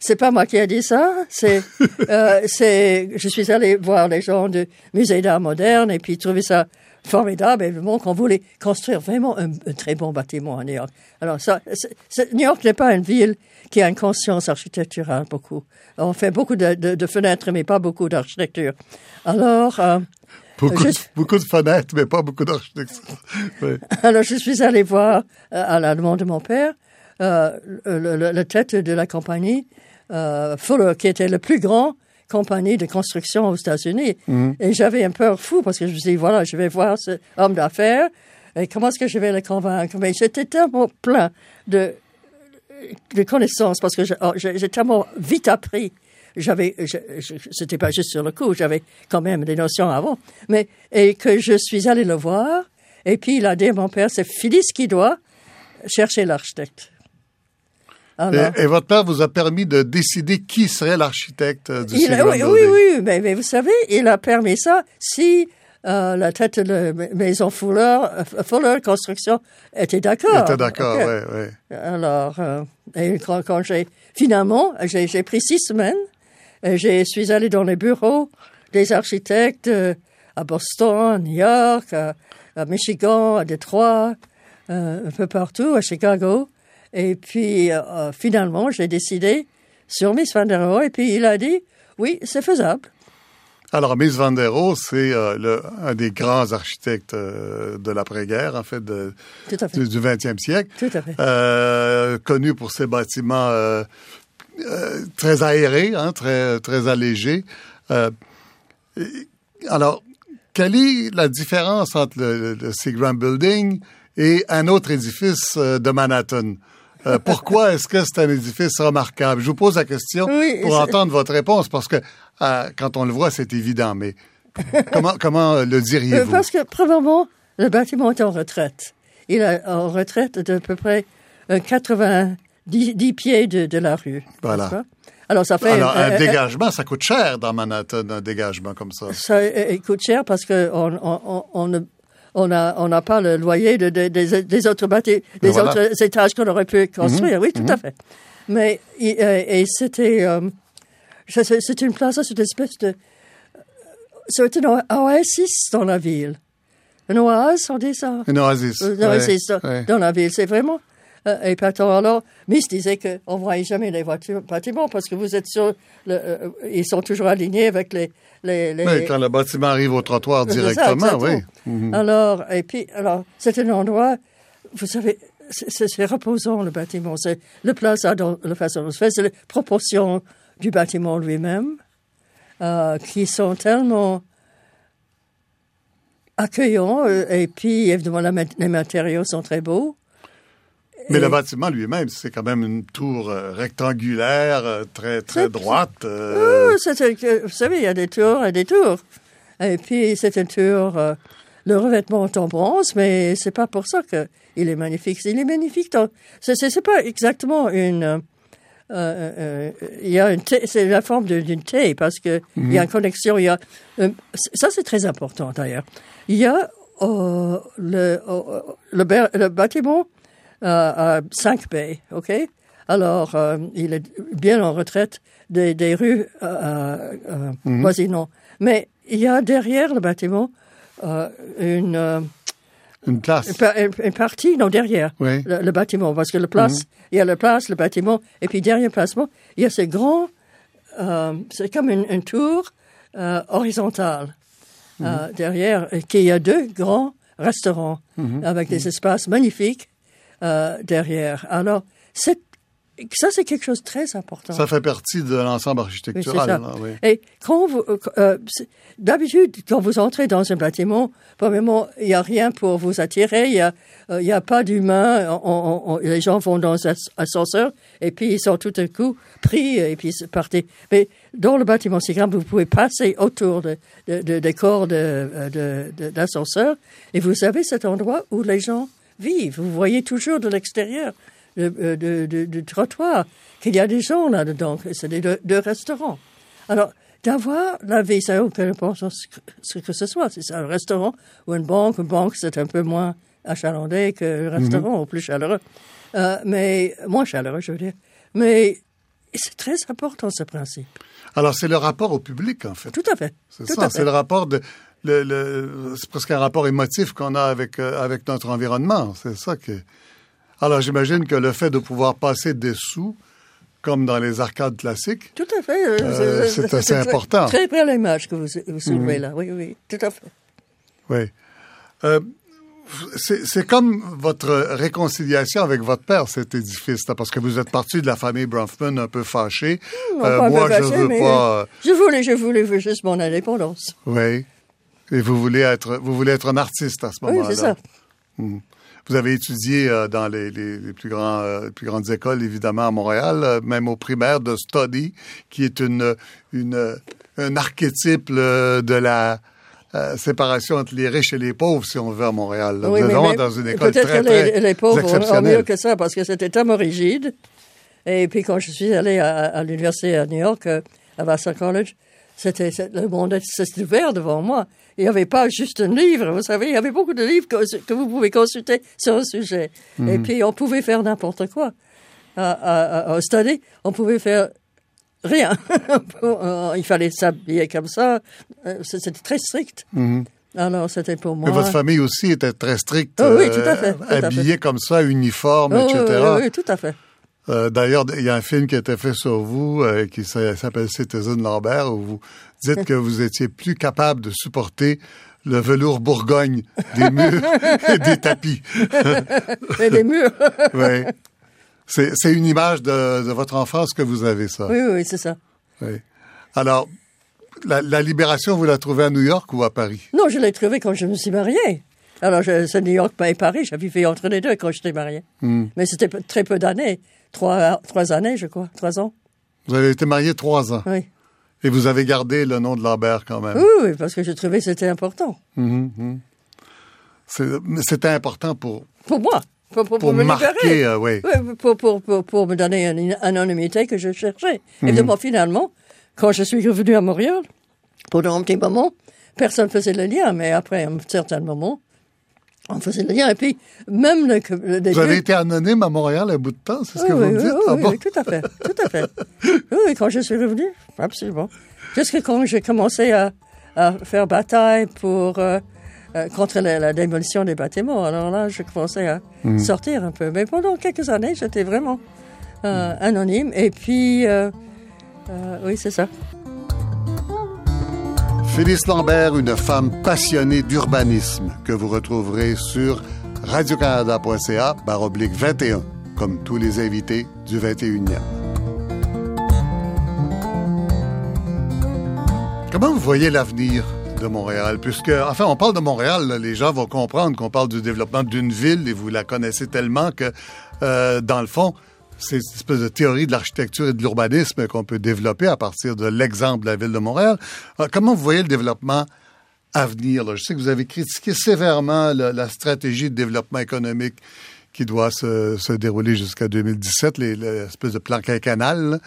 c'est pas moi qui ai dit ça. C'est, euh, c'est, je suis allé voir les gens du musée d'art moderne et puis trouver ça formidable. Évidemment qu'on voulait construire vraiment un, un très bon bâtiment à New York. Alors ça, c'est- c'est- New York n'est pas une ville qui a une conscience architecturale beaucoup. On fait beaucoup de, de- de fenêtres, mais pas beaucoup d'architecture. Alors, euh, Beaucoup, Je- de, beaucoup de fenêtres, mais pas beaucoup d'architecture. Oui. Alors, je suis allée voir, euh, à la demande de mon père, euh, le, tête de la compagnie euh, Fuller, qui était le plus grand compagnie de construction aux États-Unis. Et j'avais un peur fou parce que je me suis dit, voilà, je vais voir ce homme d'affaires et comment est-ce que je vais le convaincre? Mais j'étais tellement plein de, de connaissances parce que oh, j'ai tellement vite appris. J'avais, je- je- c'était pas juste sur le coup, j'avais quand même des notions avant. Mais, et que je suis allée le voir, et puis il a dit à mon père, c'est Phyllis qui doit chercher l'architecte. Alors, Et, et votre père vous a permis de décider qui serait l'architecte euh, du il oui, oui, oui, mais, mais vous savez, il a permis ça si euh, la tête de la maison Fuller, euh, Fuller Construction était d'accord. Était d'accord, oui, oui. Alors, euh, et quand, quand j'ai finalement, j'ai j'ai pris six semaines. Et je suis allé dans les bureaux des architectes euh, à Boston, à New York, à, à Michigan, à Détroit, euh, un peu partout, à Chicago. Et puis, euh, finalement, j'ai décidé sur Miss Van der Rohe. Et puis, il a dit, oui, c'est faisable. Alors, Mies van der Rohe, c'est euh, un des grands architectes euh, de l'après-guerre, en fait, de, du, du 20e siècle. Tout à fait. Connu pour ses bâtiments euh, euh, très aérés, hein, très, très allégés. alors, quelle est la différence entre le, le Seagram Building et un autre édifice de Manhattan? Euh, pourquoi est-ce que c'est un édifice remarquable? Je vous pose la question pour entendre votre réponse, parce que euh, quand on le voit, c'est évident, mais comment, comment le diriez-vous? Euh, parce que, premièrement, le bâtiment est en retraite. Il est en retraite de peu près 90 pieds de, la rue. Voilà. Alors, ça fait... Alors, un dégagement, ça coûte cher dans Manhattan, un dégagement comme ça. Ça coûte cher parce que on, on, on ne on n'a on a pas le loyer de, des, autres bâtiments, des autres étages qu'on aurait pu construire. Mhm. Oui, tout à mhm. fait. Mais euh, et, c'était euh, c'est une place, c'est une espèce de c'est une oasis dans la ville. Une oasis, on dit ça? Une oasis. Une oasis dans la ville. C'est vraiment euh, épatant. Alors, Miss disait qu'on ne voyait jamais les voitures, bâtiments parce que vous êtes sur le, euh, ils sont toujours alignés avec les, les, les... Oui, quand le bâtiment arrive au trottoir directement, oui. Mhm. Alors, et puis, alors, c'est un endroit, vous savez, c'est reposant le bâtiment. C'est le plaza dans la façon dont c'est les proportions du bâtiment lui-même euh, qui sont tellement accueillants et puis évidemment les matériaux sont très beaux. Mais le bâtiment lui-même, c'est quand même une tour euh, rectangulaire, euh, très très droite. Euh... Oh, vous savez, il y a des tours et des tours. Et puis c'est une tour. Euh, le revêtement est en bronze, mais c'est pas pour ça que il est magnifique. Il est magnifique. C'est pas exactement une. il y a une c'est la forme d'une T parce que il y a une connexion. Il y a ça c'est très important d'ailleurs. Il y a le, le, le bâtiment à 5 b OK? Alors, euh, il est bien en retraite des, des rues euh, euh, mhm. voisinantes. Mais il y a derrière le bâtiment une... une place. Une, partie, non, derrière le, bâtiment. Parce que le place, mhm. il y a la place, le bâtiment, et puis derrière le placement, il y a ces grands... c'est comme une, tour horizontale mhm. derrière, qui y a deux grands restaurants avec des espaces magnifiques euh, derrière. Alors, ça, c'est quelque chose de très important. Ça fait partie de l'ensemble architectural. Oui, Et quand vous, euh, euh, d'habitude, quand vous entrez dans un bâtiment, premièrement, il n'y a rien pour vous attirer, il n'y a, il y a pas d'humain, les gens vont dans un ascenseur et puis ils sont tout à coup pris et puis partent. Mais dans le bâtiment si grand, vous pouvez passer autour de, de, des corps d'ascenseur et vous avez cet endroit où les gens vivent. Vous voyez toujours de l'extérieur euh, du trottoir qu'il y a des gens là-dedans, c'est des deux, restaurants. Alors, d'avoir la vie, ça n'a aucune importance ce que ce soit. Si c'est un restaurant ou une banque, une banque, c'est un peu moins achalandé que le restaurant, ou plus chaleureux. Euh, mais moins chaleureux, je veux dire. Mais c'est très important, ce principe. Alors, c'est le rapport au public, en fait. Tout à fait. C'est ça, c'est le rapport de le, le c'est presque un rapport émotif qu'on a avec, euh, avec notre environnement. C'est ça que. Alors, j'imagine que le fait de pouvoir passer des sous, comme dans les arcades classiques. Tout à fait. Euh, euh c'est assez important. Très, très belle image que vous, vous soulevez mhm. là. Oui, oui, tout à fait. Oui. Euh, c'est comme votre réconciliation avec votre père, cet édifice, là, parce que vous êtes parti de la famille Bronfman un peu fâché. euh, moi, je veux pas. Je voulais, je voulais juste mon indépendance. Oui. Et vous voulez être, vous voulez être un artiste à ce moment-là. Oui, c'est ça. Hmm. Vous avez étudié euh, dans les, les, les plus, grands, euh, plus grandes écoles, évidemment, à Montréal, euh, même au primaire de Study, qui est une, une, un archétype de la séparation entre les riches et les pauvres, si on veut, à Montréal. Oui, mais, dans une école très, que les, très les pauvres ont mieux que ça, parce que c'était tellement rigide. Et puis, quand je suis allé à, à l'université à New York, à Vassar College, c'était, le monde s'est ouvert devant moi. Il n'y avait pas juste un livre, vous savez, il y avait beaucoup de livres que, vous pouvez consulter sur un sujet. Et mhm. puis, on pouvait faire n'importe quoi. au study, on pouvait faire rien. Euh, il fallait s'habiller comme ça. Euh, c'était très strict. Mhm. Alors, c'était pour moi. Mais votre famille aussi était très stricte. Oh, oui, tout à fait. habillée comme ça, uniforme, oh, etc. Oui, oui, tout à fait. Euh, D'ailleurs, il y a un film qui a été fait sur vous euh, qui s'a- s'appelle Citizen Lambert où vous dites que vous étiez plus capable de supporter le velours Bourgogne des murs et des tapis. Et des murs. Oui. C'est une image de, de votre enfance que vous avez, ça. oui, oui, oui, c'est ça. Oui. Alors, la, la libération, vous la trouvez à New York ou à Paris? Non, je l'ai trouvé quand je me suis mariée. Alors, c'est New York et Paris. J'ai vécu entre les deux quand j'étais mariée. Mais c'était très peu d'années. Trois, trois années, je crois. Trois ans. Vous avez été marié trois ans Oui. et vous avez gardé le nom de Lambert quand même. Oui, oui, parce que je trouvais que c'était important. C'est- mais C'était important pour, Pour moi. Pour, pour, pour me marquer, libérer. euh, oui. Oui, pour, pour, pour, pour me donner une anonymité que je cherchais. Mhm. Évidemment, finalement, quand je suis revenu à Montréal, pendant un petit moment, personne faisait le lien, mais après un certain moment, on faisait le lien. Et puis, même le, le Vous avez été anonyme à Montréal un bout de temps, c'est ce que vous oui, me dites? oui, Ah bon? oui, tout à fait, tout à fait. Oui, quand je suis revenu, absolument. Jusque quand j'ai commencé à, à faire bataille pour euh, euh, contre la, la démolition des bâtiments, alors là, je commençais à Hmm. sortir un peu. Mais pendant quelques années, j'étais vraiment euh, anonyme. Et puis, euh, euh, oui, c'est ça. Phyllis Lambert, une femme passionnée d'urbanisme que vous retrouverez sur radiocanada.ca baroblique 21, comme tous les invités du 21e. Comment vous voyez l'avenir de Montréal? Puisque, enfin, on parle de Montréal, les gens vont comprendre qu'on parle du développement d'une ville et vous la connaissez tellement que, euh, dans le fond, c'est une espèce de théorie de l'architecture et de l'urbanisme qu'on peut développer à partir de l'exemple de la ville de Montréal. Alors, comment vous voyez le développement à venir? là? Je sais que vous avez critiqué sévèrement la, la stratégie de développement économique qui doit se, se dérouler jusqu'à 2017, les- l'espèce de plan quinquennal.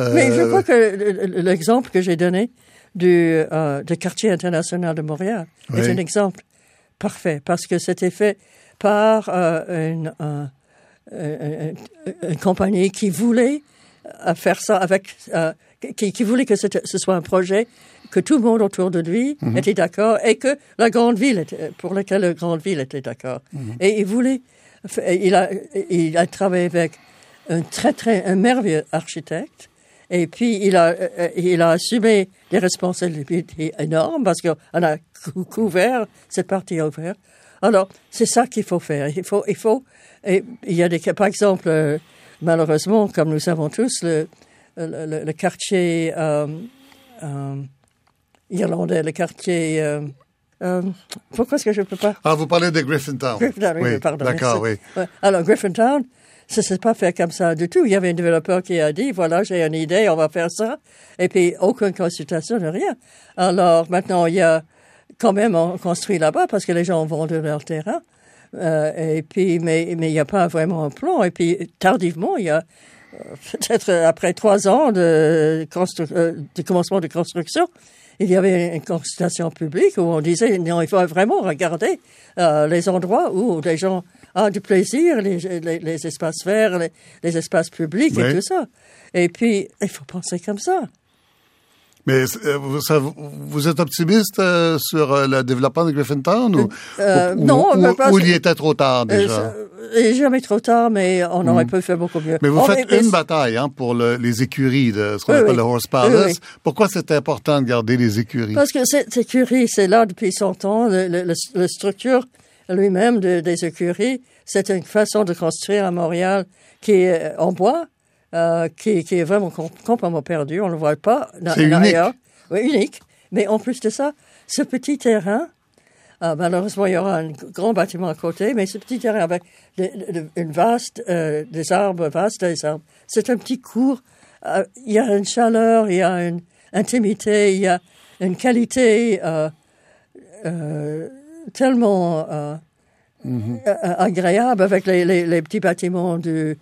Euh, Mais je crois que le- le- l'exemple que j'ai donné du, euh, du quartier international de Montréal Oui. est un exemple parfait parce que c'était fait par euh, une, euh, une, compagnie qui voulait euh, faire ça avec, euh, qui, qui voulait que ce soit un projet que tout le monde autour de lui était d'accord et que la grande ville était, pour laquelle la grande ville était d'accord. Et il voulait, il a, il a travaillé avec un très très un merveilleux architecte et puis il a euh, il a assumé des responsabilités énormes parce qu'on a cou- couvert cette partie ouverte. Alors c'est ça qu'il faut faire. Il faut il faut et il y a des cas par exemple euh, malheureusement comme nous savons tous le le, le- le quartier euh, euh, irlandais le quartier pourquoi est-ce que je peux pas? Ah, vous parlez de Griffintown. Griffintown, oui, oui, pardon. D'accord, oui. Alors, Griffintown, ça s'est pas fait comme ça du tout. Il y avait un développeur qui a dit, voilà, j'ai une idée, on va faire ça. Et puis, aucune consultation, rien. Alors, maintenant, il y a quand même, on construit là-bas parce que les gens ont vendu leur terrain. Euh, et puis, mais, mais il n'y a pas vraiment un plan. Et puis, tardivement, il y a euh, peut-être après trois ans de, constru- euh, de commencement de construction, il y avait une consultation publique où on disait non, il faut vraiment regarder euh, les endroits où les gens ont du plaisir, les, les, les espaces verts, les, les espaces publics Oui. et tout ça. Et puis, il faut penser comme ça. Mais euh, vous, ça- vous êtes optimiste euh, sur euh, le développement de Griffintown ou, Euh, ou- non, ou- mais parce ou il était trop tard déjà? Il n'est jamais trop tard, mais on aurait pu faire beaucoup mieux. Mais vous faites une bataille hein, pour le- les écuries de ce qu'on Oui, appelle oui. le Horse Palace. oui. Pourquoi c'est important de garder les écuries? Parce que cette écurie, c'est là depuis 100 ans. La structure lui-même de- des écuries, c'est une façon de construire à Montréal qui est en bois, euh, qui, qui est vraiment com- complètement perdu. On ne le voit pas unique. ailleurs. Oui, unique. Mais en plus de ça, ce petit terrain, euh, malheureusement, il y aura un grand bâtiment à côté, mais ce petit terrain avec de- une vaste, euh, des arbres vastes, des arbres, c'est un petit cours. Il y a une chaleur, il y a une intimité, il y a une qualité tellement euh, agréable avec les, les, les petits bâtiments du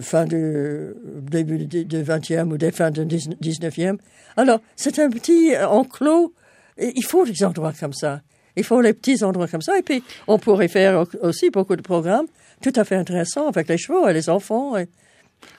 fin du début du 20e ou des fins du 19e. Alors, c'est un petit enclos. Il faut des endroits comme ça. Il faut les petits endroits comme ça. Et puis, on pourrait faire au- aussi beaucoup de programmes tout à fait intéressants avec les chevaux et les enfants. Et,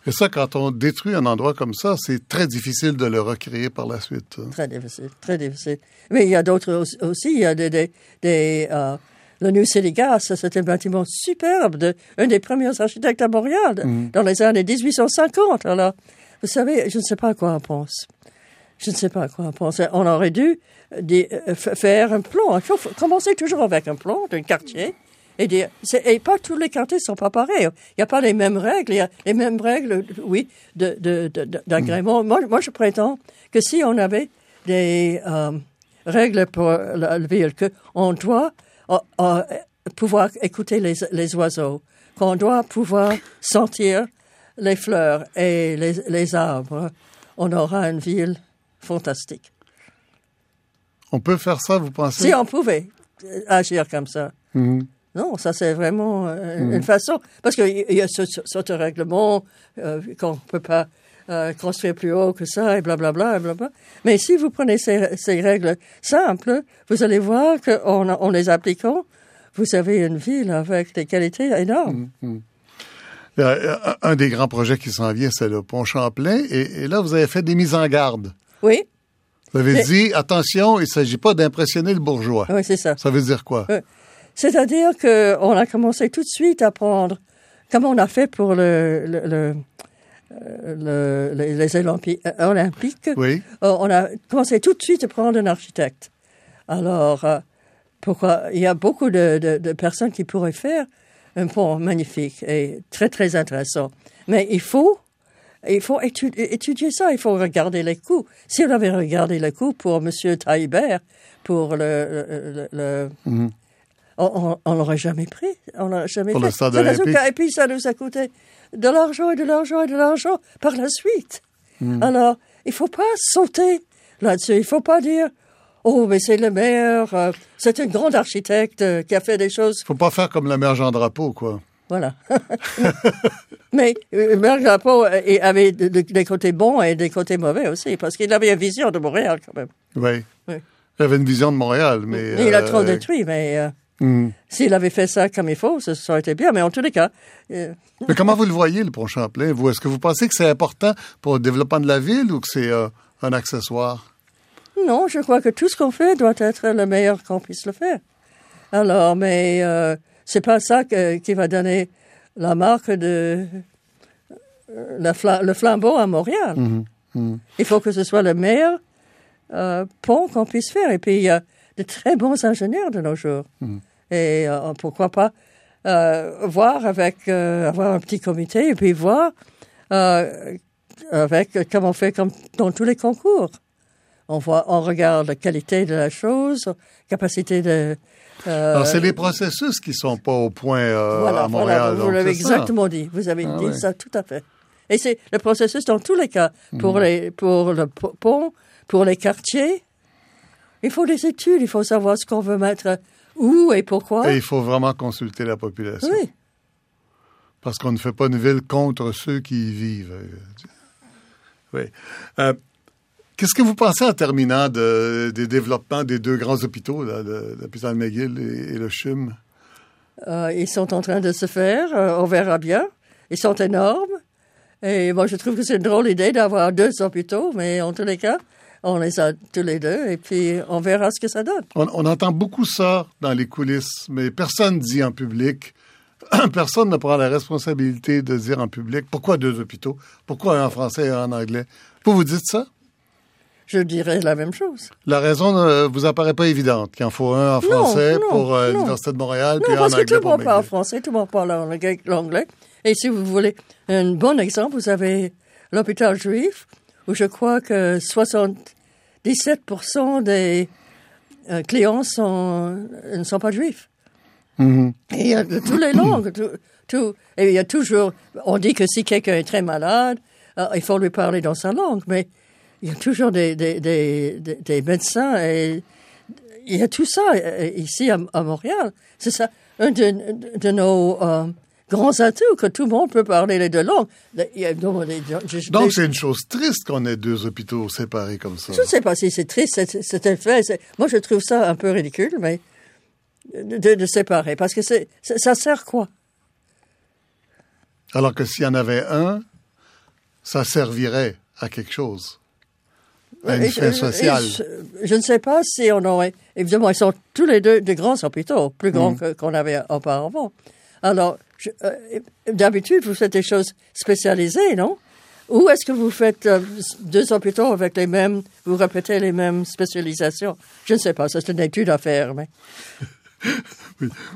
Et ça, quand on détruit un endroit comme ça, c'est très difficile de le recréer par la suite. Très difficile, très difficile. Mais il y a d'autres aussi, aussi. Il y a des, des, des, euh, le New City Gas, c'était un bâtiment superbe de un des premiers architectes à Montréal Mhm. dans les années 1850. Alors, vous savez, je ne sais pas à quoi on pense. Je ne sais pas à quoi on pense. On aurait dû euh, f- faire un plan. Il faut commencer toujours avec un plan d'un quartier et dire. Et pas tous les quartiers sont pas pareils. Il n'y a pas les mêmes règles. Il y a les mêmes règles, oui, de, de- de- d'agrément. Moi, moi, je prétends que si on avait des euh, règles pour la, la ville, qu'on doit euh, euh, pouvoir écouter les, les oiseaux, qu'on doit pouvoir sentir les fleurs et les, les arbres, on aura une ville fantastique. On peut faire ça, vous pensez? Si on pouvait euh, agir comme ça. Mhm. Non, ça c'est vraiment euh, une façon. Parce qu'il y a ce, ce, ce règlement euh, qu'on ne peut pas euh, construire plus haut que ça et blablabla. Et blablabla. Mais si vous prenez ces, ces règles simples, vous allez voir qu'en en les appliquant, vous avez une ville avec des qualités énormes. Euh, un- Un des grands projets qui s'en vient, c'est le pont Champlain. Et, et là, vous avez fait des mises en garde. Oui, Vous avez dit, attention, il ne s'agit pas d'impressionner le bourgeois. oui, c'est ça. Ça veut dire quoi? Euh, C'est-à-dire qu'on a commencé tout de suite à prendre, comme on a fait pour le, le, le- euh, le- les, les euh, Olympiques, Oui. euh, on a commencé tout de suite à prendre un architecte. Alors, euh, pourquoi Il y a beaucoup de, de- de personnes qui pourraient faire un pont magnifique et très, très intéressant. Mais il faut, il faut étu- étudier ça, il faut regarder les coûts. Si on avait regardé les coûts pour M. Taillibert, pour le... le- le- le- on on l'aurait jamais pris. On l'aurait jamais Pour fait. le stade que- Et puis ça nous a coûté de l'argent et de l'argent et de l'argent par la suite. Alors, il faut pas sauter là-dessus. Il faut pas dire, oh, mais c'est le meilleur, euh, c'est un grand architecte euh, qui a fait des choses. faut pas faire comme la mère Jean Drapeau, quoi. Voilà. mais euh, Marc Drapeau euh, il avait de- de- des côtés bons et des côtés mauvais aussi, parce qu'il avait une vision de Montréal quand même. Oui. Oui. Il avait une vision de Montréal, mais... Mais il a trop détruit, mais hum. s'il avait fait ça comme il faut, ça, ça aurait été bien. Mais en tous les cas, euh, Mais comment vous le voyez, le pont Champlain, vous? Est-ce que vous pensez que c'est important pour le développement de la ville ou que c'est euh, un accessoire? Non, je crois que tout ce qu'on fait doit être le meilleur qu'on puisse le faire. Alors, mais euh, c'est pas ça que- qui va donner la marque de euh, la fla- le flambeau à Montréal. Il faut que ce soit le meilleur pont qu'on puisse faire. Et puis, il y a de très bons ingénieurs de nos jours. Et euh, pourquoi pas euh, voir avec, euh, avoir un petit comité et puis voir euh, avec, comme on fait comme dans tous les concours. On voit, on regarde la qualité de la chose, capacité de. euh, Alors, c'est les processus qui sont pas au point euh, voilà, à Montréal. voilà, vous l'avez ça. exactement dit. Vous avez Ah dit ça tout à fait. Et c'est le processus dans tous les cas. Pour, Mhm. les, pour le po- pont, pour les quartiers, il faut des études, il faut savoir ce qu'on veut mettre où et pourquoi? Et il faut vraiment consulter la population. Oui. Parce qu'on ne fait pas une ville contre ceux qui y vivent. Oui. Euh, Qu'est-ce que vous pensez en terminant de- des développements des deux grands hôpitaux, l'hôpital McGill et, et le CHUM? Euh, ils sont en train de se faire, euh, on verra bien. Ils sont énormes. Et moi, je trouve que c'est une drôle idée d'avoir deux hôpitaux, mais en tous les cas, on les a tous les deux et puis on verra ce que ça donne. On, on entend beaucoup ça dans les coulisses, mais personne dit en public. Personne ne prend la responsabilité de dire en public pourquoi deux hôpitaux, pourquoi un en français et un en anglais? Vous vous dites ça? Je dirais la même chose. La raison ne vous apparaît pas évidente qu'il en faut un en français non, pour euh, l'Université de Montréal, puis Non, un en parce que tout anglais le monde parle français, tout le monde parle anglais- l'anglais. Et si vous voulez un bon exemple, vous avez l'hôpital juif, où je crois que 77% des euh, clients sont, ne sont pas juifs. Mhm. Et il y a de toutes les langues. Tout, tout- et il y a toujours. On dit que si quelqu'un est très malade, euh, il faut lui parler dans sa langue, mais il y a toujours des, des, des, des- des médecins et il y a tout ça euh, ici à, à Montréal. C'est ça, un de, de nos euh, grands atouts, que tout le monde peut parler les deux langues. Je- Donc, je- c'est une chose triste qu'on ait deux hôpitaux séparés comme ça. je ne sais pas si c'est triste, c'est- un fait. Moi, je trouve ça un peu ridicule, mais de, de- de séparer. Parce que c'est, ça sert quoi? Alors que s'il y en avait un, ça servirait à quelque chose. à une fin sociale. je ne sais pas si on aurait... Évidemment, ils sont tous les deux de grands hôpitaux, plus grands mm. qu'on avait auparavant. Alors, euh, d'habitude, vous faites des choses spécialisées, non? Ou est-ce que vous faites euh, deux hôpitaux avec les mêmes, vous répétez les mêmes spécialisations? Je ne sais pas, c'est une étude à faire, mais.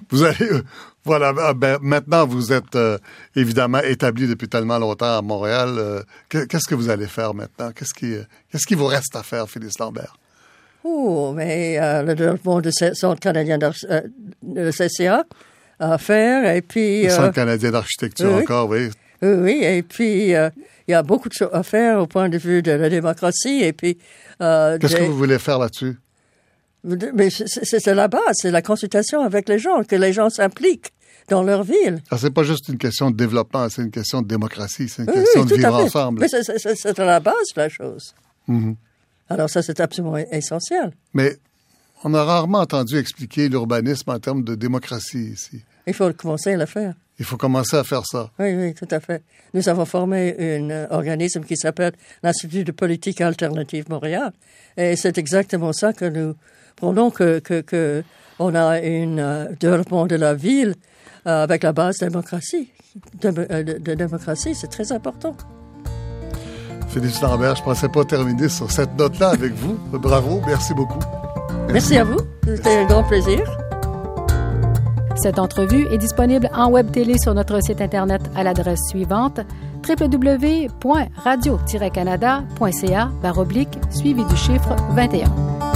Vous allez, euh, voilà, ah, ben, maintenant vous êtes évidemment établi depuis tellement longtemps à Montréal. qu'est-ce que vous allez faire maintenant? Qu'est-ce qui, qu'est-ce qui vous reste à faire, Phyllis Lambert? Oh, mais le développement du Centre canadien de, de CCA à faire et puis. Le Centre canadien d'architecture encore, oui. Oui, et puis il y a beaucoup de choses à faire au point de vue de la démocratie. Et puis, euh, qu'est-ce que vous voulez faire là-dessus? Mais c'est la base, c'est la consultation avec les gens, que les gens s'impliquent dans leur ville. Ah, c'est pas juste une question de développement, c'est une question de démocratie, c'est une question de vivre ensemble. Mais c'est à la base la chose. Mm-hmm. Alors ça, c'est absolument essentiel. Mais on a rarement entendu expliquer l'urbanisme en termes de démocratie ici. Il faut commencer à le faire. Il faut commencer à faire ça. Oui, oui, tout à fait. Nous avons formé un euh, organisme qui s'appelle l'Institut de politique alternative Montréal. Et c'est exactement ça que nous prenons, que, que, on a un euh, développement de la ville euh, avec la base démocratie. De, de, démocratie, c'est très important. Philippe Lambert, je ne pensais pas terminer sur cette note-là avec vous. Bravo, merci beaucoup. Merci à vous. C'était un grand plaisir. Cette entrevue est disponible en web télé sur notre site Internet à l'adresse suivante www.radio-canada.ca suivi du chiffre 21.